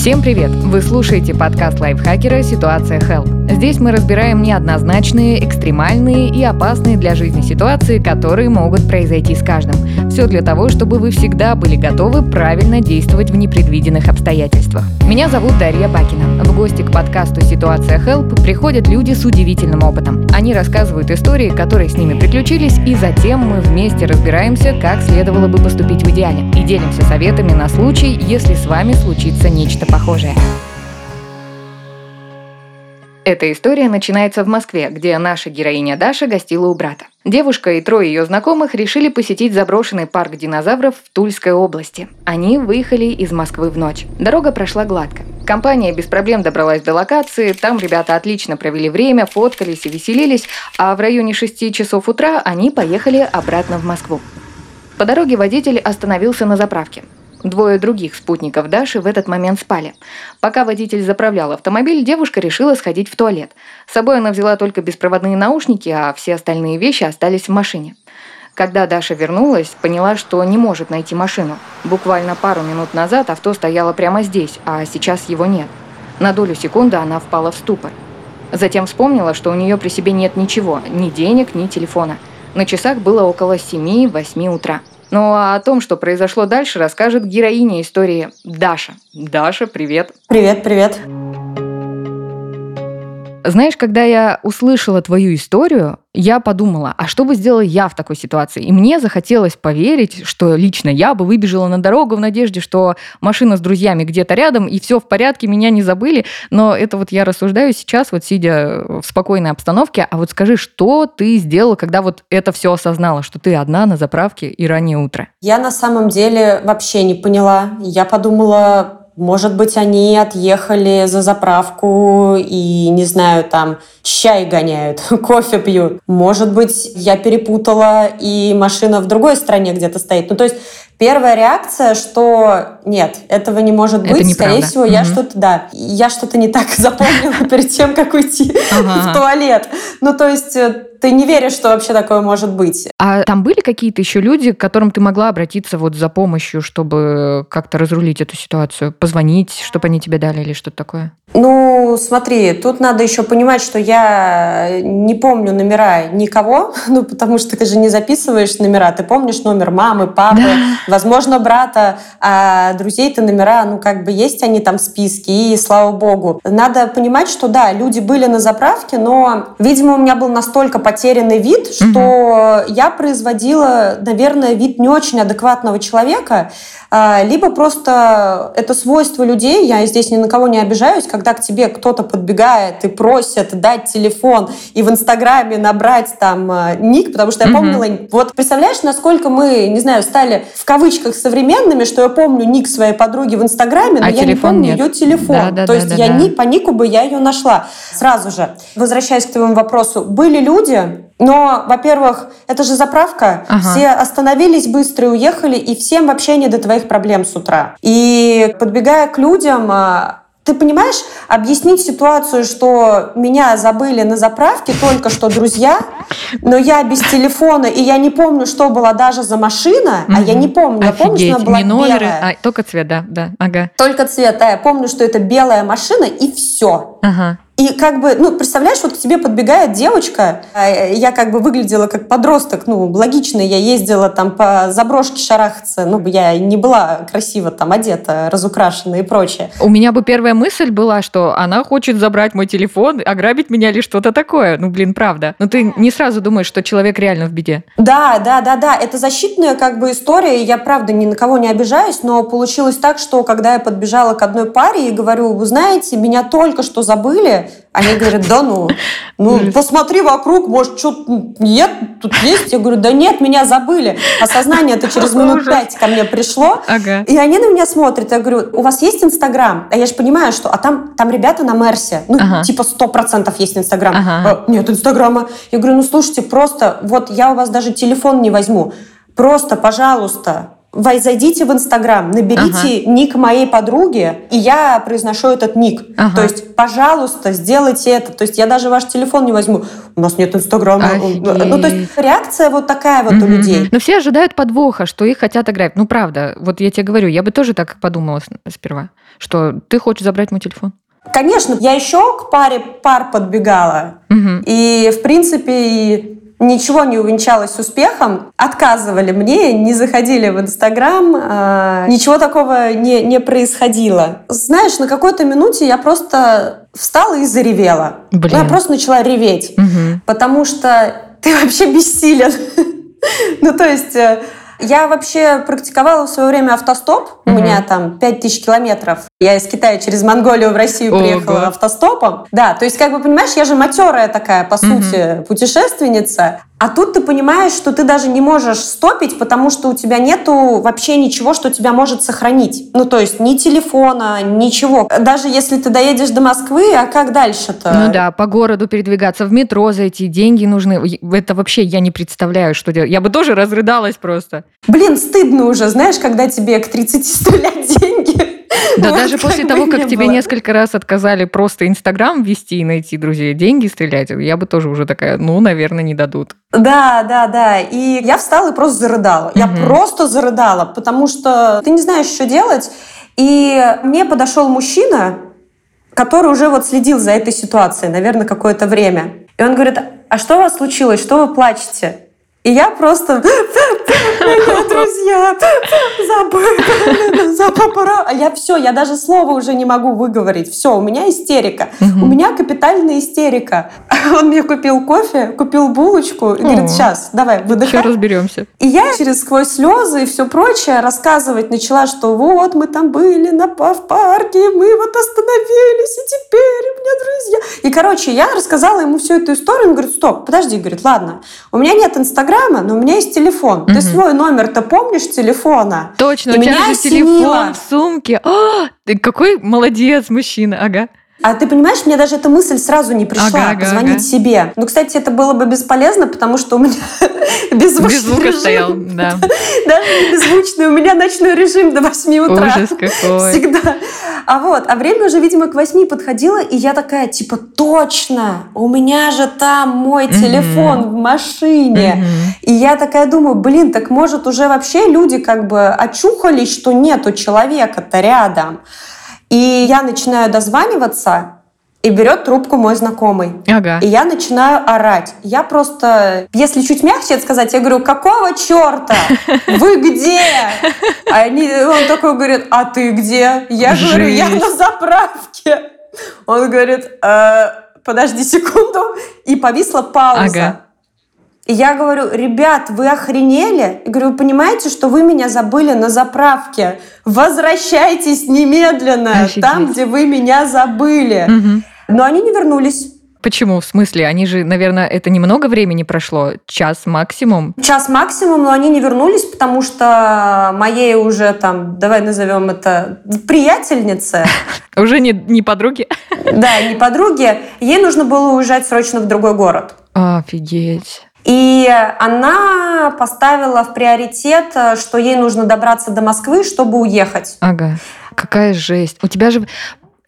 Всем привет! Вы слушаете подкаст лайфхакера «Ситуация Help». Здесь мы разбираем неоднозначные, экстремальные и опасные для жизни ситуации, которые могут произойти с каждым. Все для того, чтобы вы всегда были готовы правильно действовать в непредвиденных обстоятельствах. Меня зовут Дарья Бакина. В гости к подкасту «Ситуация Help» приходят люди с удивительным опытом. Они рассказывают истории, которые с ними приключились, и затем мы вместе разбираемся, как следовало бы поступить в идеале, и делимся советами на случай, если с вами случится нечто похожее. Эта история начинается в Москве, где наша героиня Даша гостила у брата. Девушка и трое ее знакомых решили посетить заброшенный парк динозавров в Тульской области. Они выехали из Москвы в ночь. Дорога прошла гладко. Компания без проблем добралась до локации, там ребята отлично провели время, фоткались и веселились, а в районе 6 часов утра они поехали обратно в Москву. По дороге водитель остановился на заправке. Двое других спутников Даши в этот момент спали. Пока водитель заправлял автомобиль, девушка решила сходить в туалет. С собой она взяла только беспроводные наушники, а все остальные вещи остались в машине. Когда Даша вернулась, поняла, что не может найти машину. Буквально пару минут назад авто стояло прямо здесь, а сейчас его нет. На долю секунды она впала в ступор. Затем вспомнила, что у нее при себе нет ничего, ни денег, ни телефона. На часах было около 7-8 утра. Ну а о том, что произошло дальше, расскажет героиня истории Даша. Даша, привет. Привет, привет. Знаешь, когда я услышала твою историю, я подумала, а что бы сделала я в такой ситуации? И мне захотелось поверить, что лично я бы выбежала на дорогу в надежде, что машина с друзьями где-то рядом, и все в порядке, меня не забыли. Но это вот я рассуждаю сейчас, вот сидя в спокойной обстановке. А вот скажи, что ты сделала, когда вот это все осознала, что ты одна на заправке и раннее утро? Я на самом деле вообще не поняла. Я подумала, может быть, они отъехали за заправку и, не знаю, там чай гоняют, кофе пьют. Может быть, я перепутала, и машина в другой стране где-то стоит. Ну, то есть Первая реакция, что нет, этого не может быть. Это Скорее всего, угу. я что-то, да, я что-то не так запомнила перед тем, как уйти в туалет. Ну, то есть э, ты не веришь, что вообще такое может быть. А там были какие-то еще люди, к которым ты могла обратиться вот за помощью, чтобы как-то разрулить эту ситуацию? Позвонить, чтобы они тебе дали или что-то такое? Ну, смотри, тут надо еще понимать, что я не помню номера никого, ну, потому что ты же не записываешь номера, ты помнишь номер мамы, папы, возможно, брата, а друзей-то номера, ну, как бы есть они там в списке, и слава богу. Надо понимать, что да, люди были на заправке, но, видимо, у меня был настолько потерянный вид, что угу. я производила, наверное, вид не очень адекватного человека, а, либо просто это свойство людей, я здесь ни на кого не обижаюсь, когда к тебе кто-то подбегает и просит дать телефон и в Инстаграме набрать там а, ник, потому что я помнила, mm-hmm. вот представляешь, насколько мы, не знаю, стали в кавычках современными, что я помню ник своей подруги в Инстаграме, но а я не помню нет. ее телефон. Да, да, То да, есть да, я да. Ни, по нику бы я ее нашла сразу же. Возвращаясь к твоему вопросу, были люди, но, во-первых, это же заправка. Ага. Все остановились быстро и уехали, и всем вообще не до твоих проблем с утра. И подбегая к людям, а, ты понимаешь, объяснить ситуацию, что меня забыли на заправке только что друзья, но я без телефона, и я не помню, что была даже за машина, угу. а я не помню. Я помню, что она была номеры, белая. А, только цвет, да, да, ага. Только цвет, да. Я помню, что это белая машина, и все. Ага. И как бы, ну, представляешь, вот к тебе подбегает девочка, а, я как бы выглядела как подросток, ну, логично, я ездила там по заброшке шарахаться, ну, я не была красиво там одета, разукрашена и прочее. У меня бы первая мысль была, что она хочет забрать мой телефон, ограбить меня или что-то такое. Ну, блин, правда. Но ты не сразу думаешь, что человек реально в беде. Да, да, да, да. Это защитная как бы история, я, правда, ни на кого не обижаюсь, но получилось так, что когда я подбежала к одной паре и говорю, вы знаете, меня только что забыли, они говорят, да ну, ну посмотри вокруг, может, что-то нет, тут есть. Я говорю, да нет, меня забыли. Осознание это через минут пять ко мне пришло. Ага. И они на меня смотрят. Я говорю, у вас есть Инстаграм? А я же понимаю, что... А там, там ребята на Мерсе. Ну, ага. типа сто процентов есть Инстаграм. Ага. А, нет Инстаграма. Я говорю, ну слушайте, просто вот я у вас даже телефон не возьму. Просто, пожалуйста, зайдите в Инстаграм, наберите ага. ник моей подруги, и я произношу этот ник. Ага. То есть, пожалуйста, сделайте это. То есть, я даже ваш телефон не возьму. У нас нет Инстаграма. Офигеть. Ну, то есть, реакция вот такая вот угу. у людей. Но все ожидают подвоха, что их хотят играть. Ну, правда. Вот я тебе говорю, я бы тоже так подумала сперва, что ты хочешь забрать мой телефон. Конечно, я еще к паре пар подбегала. Угу. И, в принципе, ничего не увенчалось успехом, отказывали мне, не заходили в Инстаграм, э, ничего такого не, не происходило. Знаешь, на какой-то минуте я просто встала и заревела. Блин. Я просто начала реветь, угу. потому что ты вообще бессилен. ну, то есть... Я вообще практиковала в свое время автостоп. Угу. У меня там 5000 километров. Я из Китая через Монголию в Россию Ого. приехала автостопом. Да, то есть, как бы, понимаешь, я же матерая такая, по сути, угу. путешественница. А тут ты понимаешь, что ты даже не можешь стопить, потому что у тебя нету вообще ничего, что тебя может сохранить. Ну, то есть ни телефона, ничего. Даже если ты доедешь до Москвы, а как дальше-то? Ну да, по городу передвигаться, в метро зайти, деньги нужны. Это вообще я не представляю, что делать. Я бы тоже разрыдалась просто. Блин, стыдно уже, знаешь, когда тебе к 30 стрелять деньги. Да вот даже после того, как тебе было. несколько раз отказали просто Инстаграм вести и найти друзей, деньги стрелять, я бы тоже уже такая, ну, наверное, не дадут. Да, да, да. И я встала и просто зарыдала. Угу. Я просто зарыдала, потому что ты не знаешь, что делать. И мне подошел мужчина, который уже вот следил за этой ситуацией, наверное, какое-то время. И он говорит, а что у вас случилось? Что вы плачете? И я просто, друзья, забыли, запапара. А я все, я даже слова уже не могу выговорить. Все, у меня истерика. У меня капитальная истерика. Он мне купил кофе, купил булочку и говорит, сейчас, давай, выдыхай. Еще разберемся. И я через сквозь слезы и все прочее рассказывать начала, что вот мы там были на, в парке, мы вот остановились, и теперь у меня друзья. И, короче, я рассказала ему всю эту историю. Он говорит, стоп, подожди, говорит, ладно, у меня нет инстаграма, Инстаграма, но у меня есть телефон. Угу. Ты свой номер-то помнишь телефона? Точно, и у тебя же телефон в сумке. О, ты какой молодец мужчина, ага. А ты понимаешь, мне даже эта мысль сразу не пришла, ага, ага, позвонить ага. себе. Ну, кстати, это было бы бесполезно, потому что у меня беззвучный Без звука режим. стоял, да. Даже не беззвучный, у меня ночной режим до 8 утра. Ужас какой. Всегда. А вот, а время уже, видимо, к 8 подходило, и я такая, типа, точно, у меня же там мой телефон в машине. И я такая думаю, блин, так может уже вообще люди как бы очухались, что нету человека-то рядом. И я начинаю дозваниваться, и берет трубку мой знакомый. Ага. И я начинаю орать. Я просто, если чуть мягче это сказать, я говорю, какого черта? Вы где? А они, он такой говорит, а ты где? Я Жесть. говорю, я на заправке. Он говорит, э, подожди секунду. И повисла пауза. Ага. И я говорю, ребят, вы охренели? Я говорю, вы понимаете, что вы меня забыли на заправке? Возвращайтесь немедленно, Офигеть. там, где вы меня забыли. Угу. Но они не вернулись. Почему? В смысле? Они же, наверное, это немного времени прошло, час максимум. Час максимум, но они не вернулись, потому что моей уже там, давай назовем это, приятельнице. Уже не, не подруги? Да, не подруги. Ей нужно было уезжать срочно в другой город. Офигеть. И она поставила в приоритет, что ей нужно добраться до Москвы, чтобы уехать. Ага. Какая жесть. У тебя же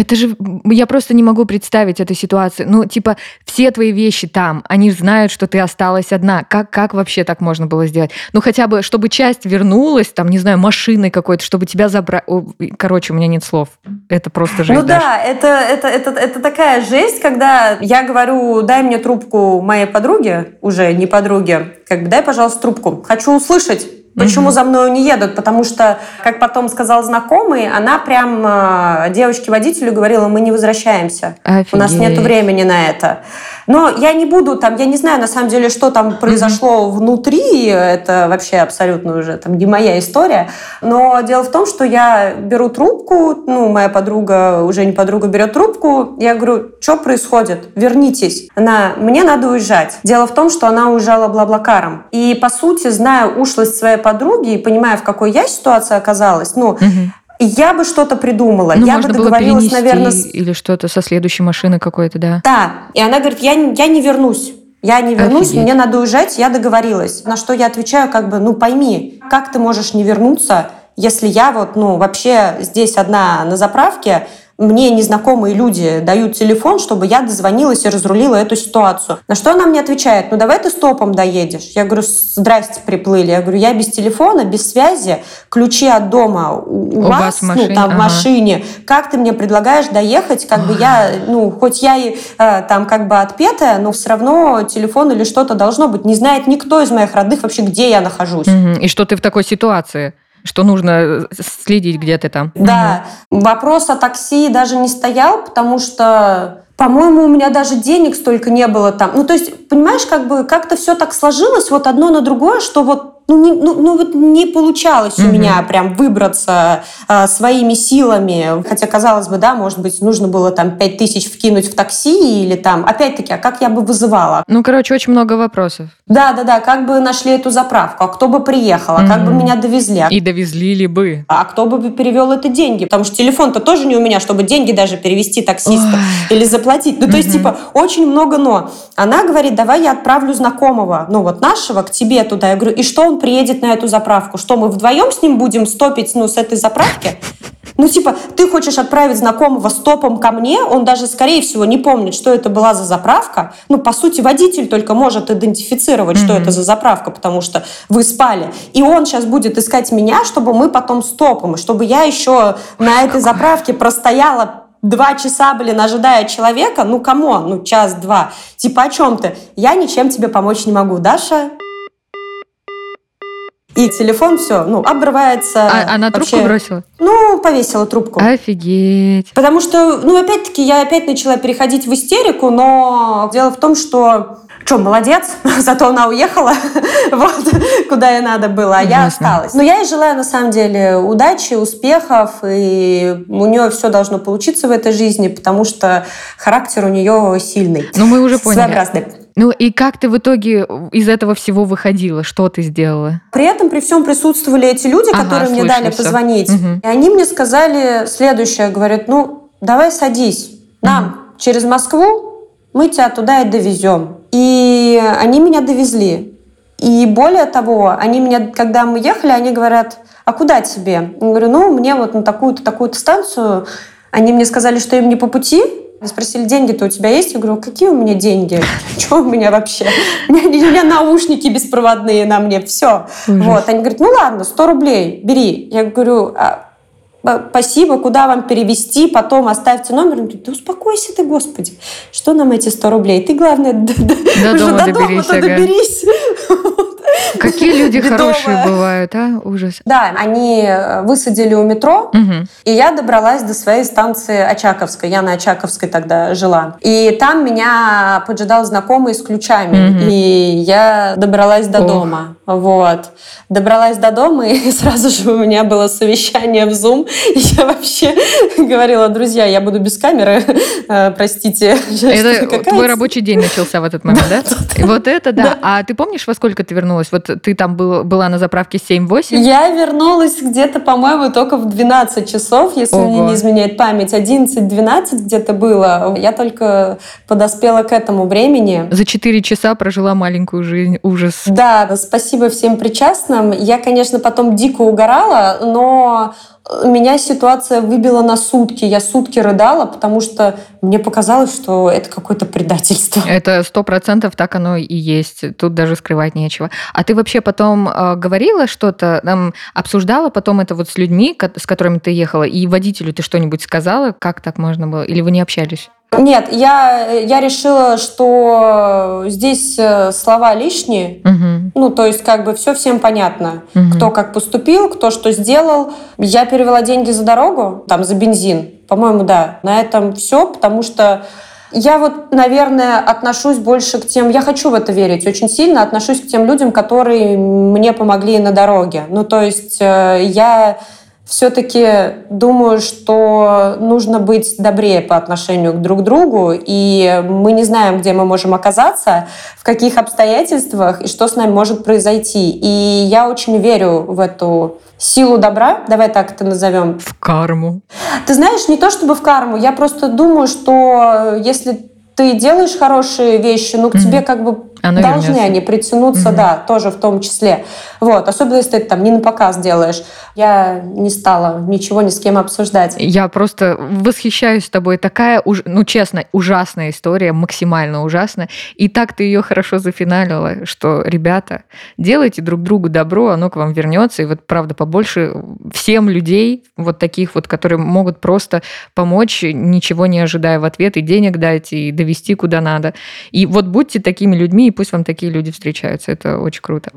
это же, я просто не могу представить эту ситуацию. Ну, типа, все твои вещи там, они знают, что ты осталась одна. Как, как вообще так можно было сделать? Ну, хотя бы, чтобы часть вернулась, там, не знаю, машиной какой-то, чтобы тебя забрать. Короче, у меня нет слов. Это просто жесть. Ну да, это, это, это, это такая жесть, когда я говорю, дай мне трубку моей подруге, уже не подруге, как бы дай, пожалуйста, трубку. Хочу услышать Почему угу. за мной не едут? Потому что, как потом сказал знакомый, она прям э, девочке-водителю говорила, мы не возвращаемся. Офигеть. У нас нет времени на это. Но я не буду там, я не знаю на самом деле, что там произошло угу. внутри, это вообще абсолютно уже там не моя история. Но дело в том, что я беру трубку, ну, моя подруга, уже не подруга, берет трубку, я говорю, что происходит? Вернитесь. Она, мне надо уезжать. Дело в том, что она уезжала блаблакаром. И, по сути, зная ушлость своей подруги и понимая, в какой я ситуации оказалась, ну, угу я бы что-то придумала. Ну, я бы договорилась, наверное... С... Или что-то со следующей машины какой-то, да? Да. И она говорит, я, я не вернусь. Я не вернусь, Офигеть. мне надо уезжать, я договорилась. На что я отвечаю, как бы, ну пойми, как ты можешь не вернуться, если я вот, ну, вообще здесь одна на заправке, мне незнакомые люди дают телефон, чтобы я дозвонилась и разрулила эту ситуацию. На что она мне отвечает, ну давай ты стопом доедешь. Я говорю, здрасте, приплыли. Я говорю, я без телефона, без связи, ключи от дома у, у, вас, вас машине, ну там ага. в машине. Как ты мне предлагаешь доехать, как бы я, ну хоть я и э, там как бы отпетая, но все равно телефон или что-то должно быть. Не знает никто из моих родных вообще, где я нахожусь. И что ты в такой ситуации? Что нужно э, следить, где ты там. Да, угу. вопрос о такси даже не стоял, потому что по-моему, у меня даже денег столько не было там. Ну, то есть, понимаешь, как бы как-то все так сложилось вот одно на другое, что вот ну, не, ну, ну вот не получалось mm-hmm. у меня прям выбраться а, своими силами. Хотя, казалось бы, да, может быть, нужно было там пять тысяч вкинуть в такси или там, опять-таки, а как я бы вызывала? Ну, короче, очень много вопросов. Да, да, да, как бы нашли эту заправку, а кто бы приехал, а mm-hmm. как бы меня довезли. И довезли ли бы. А кто бы перевел это деньги? Потому что телефон-то тоже не у меня, чтобы деньги даже перевести таксисту Ой. или заплатить. Ну, mm-hmm. то есть, типа, очень много но. Она говорит, давай я отправлю знакомого, ну, вот нашего к тебе туда. Я говорю, и что он приедет на эту заправку. Что, мы вдвоем с ним будем стопить ну, с этой заправки? Ну, типа, ты хочешь отправить знакомого стопом ко мне, он даже, скорее всего, не помнит, что это была за заправка. Ну, по сути, водитель только может идентифицировать, mm-hmm. что это за заправка, потому что вы спали. И он сейчас будет искать меня, чтобы мы потом стопом, чтобы я еще на этой заправке простояла два часа, блин, ожидая человека, ну, кому? Ну, час-два. Типа, о чем ты? Я ничем тебе помочь не могу. Даша, и телефон все, ну, обрывается. А она вообще, трубку бросила? Ну, повесила трубку. Офигеть. Потому что, ну, опять-таки, я опять начала переходить в истерику, но дело в том, что что, молодец, зато она уехала вот, куда ей надо было, а я осталась. Но я ей желаю, на самом деле, удачи, успехов, и у нее все должно получиться в этой жизни, потому что характер у нее сильный. Ну, мы уже поняли. Своеобразный. Ну и как ты в итоге из этого всего выходила? Что ты сделала? При этом при всем присутствовали эти люди, ага, которые мне дали все. позвонить. Угу. И они мне сказали следующее. Говорят, ну давай садись. Нам угу. через Москву мы тебя туда и довезем. И они меня довезли. И более того, они меня, когда мы ехали, они говорят, а куда тебе? Я говорю, ну, мне вот на такую-то, такую-то станцию. Они мне сказали, что им не по пути, Спросили, деньги-то у тебя есть? Я говорю, какие у меня деньги? Что у меня вообще? У меня, у меня наушники беспроводные на мне, все. Вот. Они говорят, ну ладно, 100 рублей, бери. Я говорю, а, спасибо, куда вам перевести, потом оставьте номер. Он говорит, да успокойся ты, Господи, что нам эти 100 рублей? Ты, главное, до, до, дома, до дома доберись. Какие люди хорошие бывают, а? Ужас. Да, они э, высадили у метро, и я добралась до своей станции Очаковской. Я на Очаковской тогда жила. И там меня поджидал знакомый с ключами. И я добралась до дома. Вот. Добралась до дома, и сразу же у меня было совещание в Zoom. Я вообще говорила, друзья, я буду без камеры, э, простите. Это твой рабочий день начался в этот момент, да? Вот это да. А ты помнишь, во сколько ты вернулась? Вот ты там был, была на заправке 7-8? Я вернулась где-то, по-моему, только в 12 часов, если Ого. мне не изменяет память. 11-12 где-то было. Я только подоспела к этому времени. За 4 часа прожила маленькую жизнь. Ужас. Да, спасибо всем причастным. Я, конечно, потом дико угорала, но меня ситуация выбила на сутки. Я сутки рыдала, потому что мне показалось, что это какое-то предательство. Это сто процентов так оно и есть. Тут даже скрывать нечего. А ты вообще потом э, говорила что-то, там, обсуждала потом это вот с людьми, с которыми ты ехала, и водителю ты что-нибудь сказала, как так можно было? Или вы не общались? Нет, я, я решила, что здесь э, слова лишние. Угу. Ну, то есть, как бы все всем понятно. Угу. Кто как поступил, кто что сделал. Я перевела деньги за дорогу, там, за бензин. По-моему, да. На этом все, потому что я вот, наверное, отношусь больше к тем, я хочу в это верить очень сильно, отношусь к тем людям, которые мне помогли на дороге. Ну, то есть э, я все-таки думаю, что нужно быть добрее по отношению к друг другу, и мы не знаем, где мы можем оказаться, в каких обстоятельствах и что с нами может произойти. И я очень верю в эту силу добра, давай так это назовем. В карму. Ты знаешь, не то чтобы в карму, я просто думаю, что если ты делаешь хорошие вещи, ну, к mm-hmm. тебе как бы Оно должны вернется. они притянуться, угу. да, тоже в том числе. Вот, особенно если ты там не на показ делаешь. Я не стала ничего ни с кем обсуждать. Я просто восхищаюсь тобой. Такая, ну честно, ужасная история, максимально ужасная. И так ты ее хорошо зафиналила, что, ребята, делайте друг другу добро, оно к вам вернется. И вот, правда, побольше всем людей, вот таких вот, которые могут просто помочь, ничего не ожидая в ответ, и денег дать, и довести куда надо. И вот будьте такими людьми, и пусть вам такие люди встречаются. Это очень круто.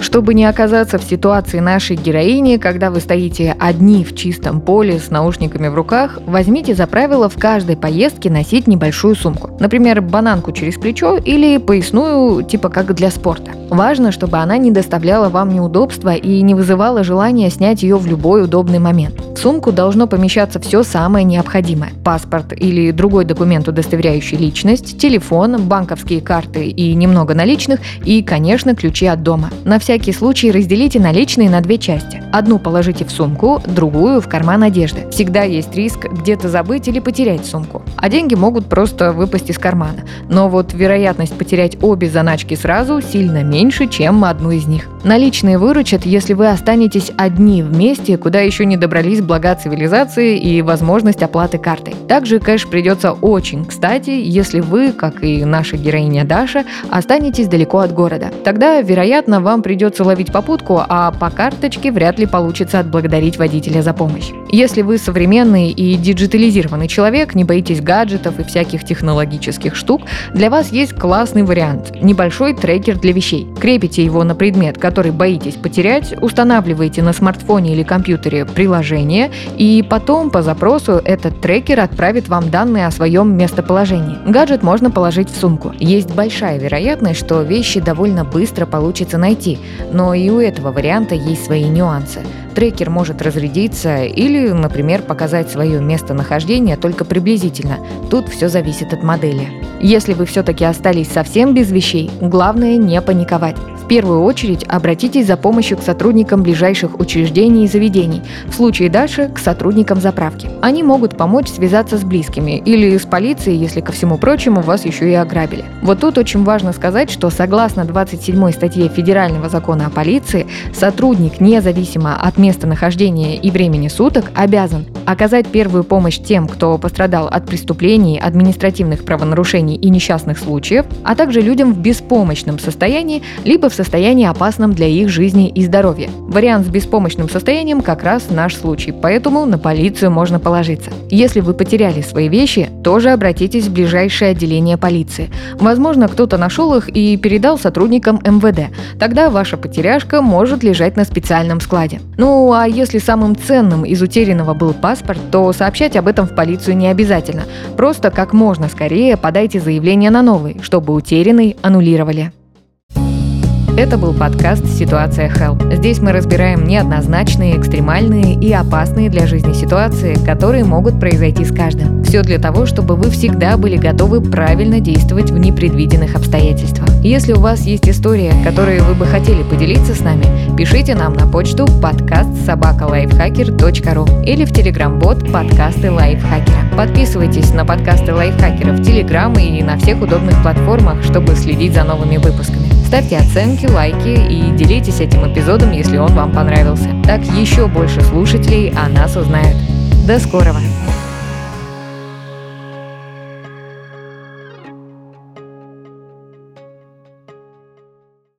Чтобы не оказаться в ситуации нашей героини, когда вы стоите одни в чистом поле с наушниками в руках, возьмите за правило в каждой поездке носить небольшую сумку. Например, бананку через плечо или поясную, типа как для спорта. Важно, чтобы она не доставляла вам неудобства и не вызывала желания снять ее в любой удобный момент. В сумку должно помещаться все самое необходимое. Паспорт или другой документ, удостоверяющий личность, телефон, банковские карты и немного наличных, и, конечно, ключи от дома. На всякий случай разделите наличные на две части. Одну положите в сумку, другую в карман одежды. Всегда есть риск где-то забыть или потерять сумку. А деньги могут просто выпасть из кармана. Но вот вероятность потерять обе заначки сразу сильно меньше, чем одну из них. Наличные выручат, если вы останетесь одни в месте, куда еще не добрались блага цивилизации и возможность оплаты картой. Также кэш придется очень кстати, если вы, как и наша героиня Даша, останетесь далеко от города. Тогда, вероятно, вам придется ловить попутку, а по карточке вряд ли получится отблагодарить водителя за помощь. Если вы современный и диджитализированный человек, не боитесь гаджетов и всяких технологических штук, для вас есть классный вариант – небольшой трекер для вещей. Крепите его на предмет, который боитесь потерять, устанавливаете на смартфоне или компьютере приложение, и потом по запросу этот трекер отправит вам данные о своем местоположении. Гаджет можно положить в сумку. Есть большая вероятность, что вещи довольно быстро получится найти, но и у этого варианта есть свои нюансы. Трекер может разрядиться или, например, показать свое местонахождение только приблизительно. Тут все зависит от модели. Если вы все-таки остались совсем без вещей, главное не паниковать. В первую очередь обратитесь за помощью к сотрудникам ближайших учреждений и заведений, в случае дальше к сотрудникам заправки. Они могут помочь связаться с близкими или с полицией, если ко всему прочему вас еще и ограбили. Вот тут очень важно сказать, что согласно 27 статье Федерального закона о полиции, сотрудник, независимо от местонахождения и времени суток, обязан оказать первую помощь тем, кто пострадал от преступлений, административных правонарушений и несчастных случаев, а также людям в беспомощном состоянии, либо в состоянии опасном для их жизни и здоровья. Вариант с беспомощным состоянием как раз наш случай, поэтому на полицию можно положиться. Если вы потеряли свои вещи, тоже обратитесь в ближайшее отделение полиции. Возможно, кто-то нашел их и передал сотрудникам МВД. Тогда ваша потеряшка может лежать на специальном складе. Ну а если самым ценным из утерянного был паспорт, то сообщать об этом в полицию не обязательно. Просто как можно скорее подайте заявление на новый, чтобы утерянный аннулировали. Это был подкаст «Ситуация Help». Здесь мы разбираем неоднозначные, экстремальные и опасные для жизни ситуации, которые могут произойти с каждым. Все для того, чтобы вы всегда были готовы правильно действовать в непредвиденных обстоятельствах. Если у вас есть история, которой вы бы хотели поделиться с нами, пишите нам на почту подкаст собакалайфхакер.ру или в телеграм-бот подкасты лайфхакера. Подписывайтесь на подкасты лайфхакера в телеграм и на всех удобных платформах, чтобы следить за новыми выпусками. Ставьте оценки, лайки и делитесь этим эпизодом, если он вам понравился. Так еще больше слушателей о нас узнают. До скорого!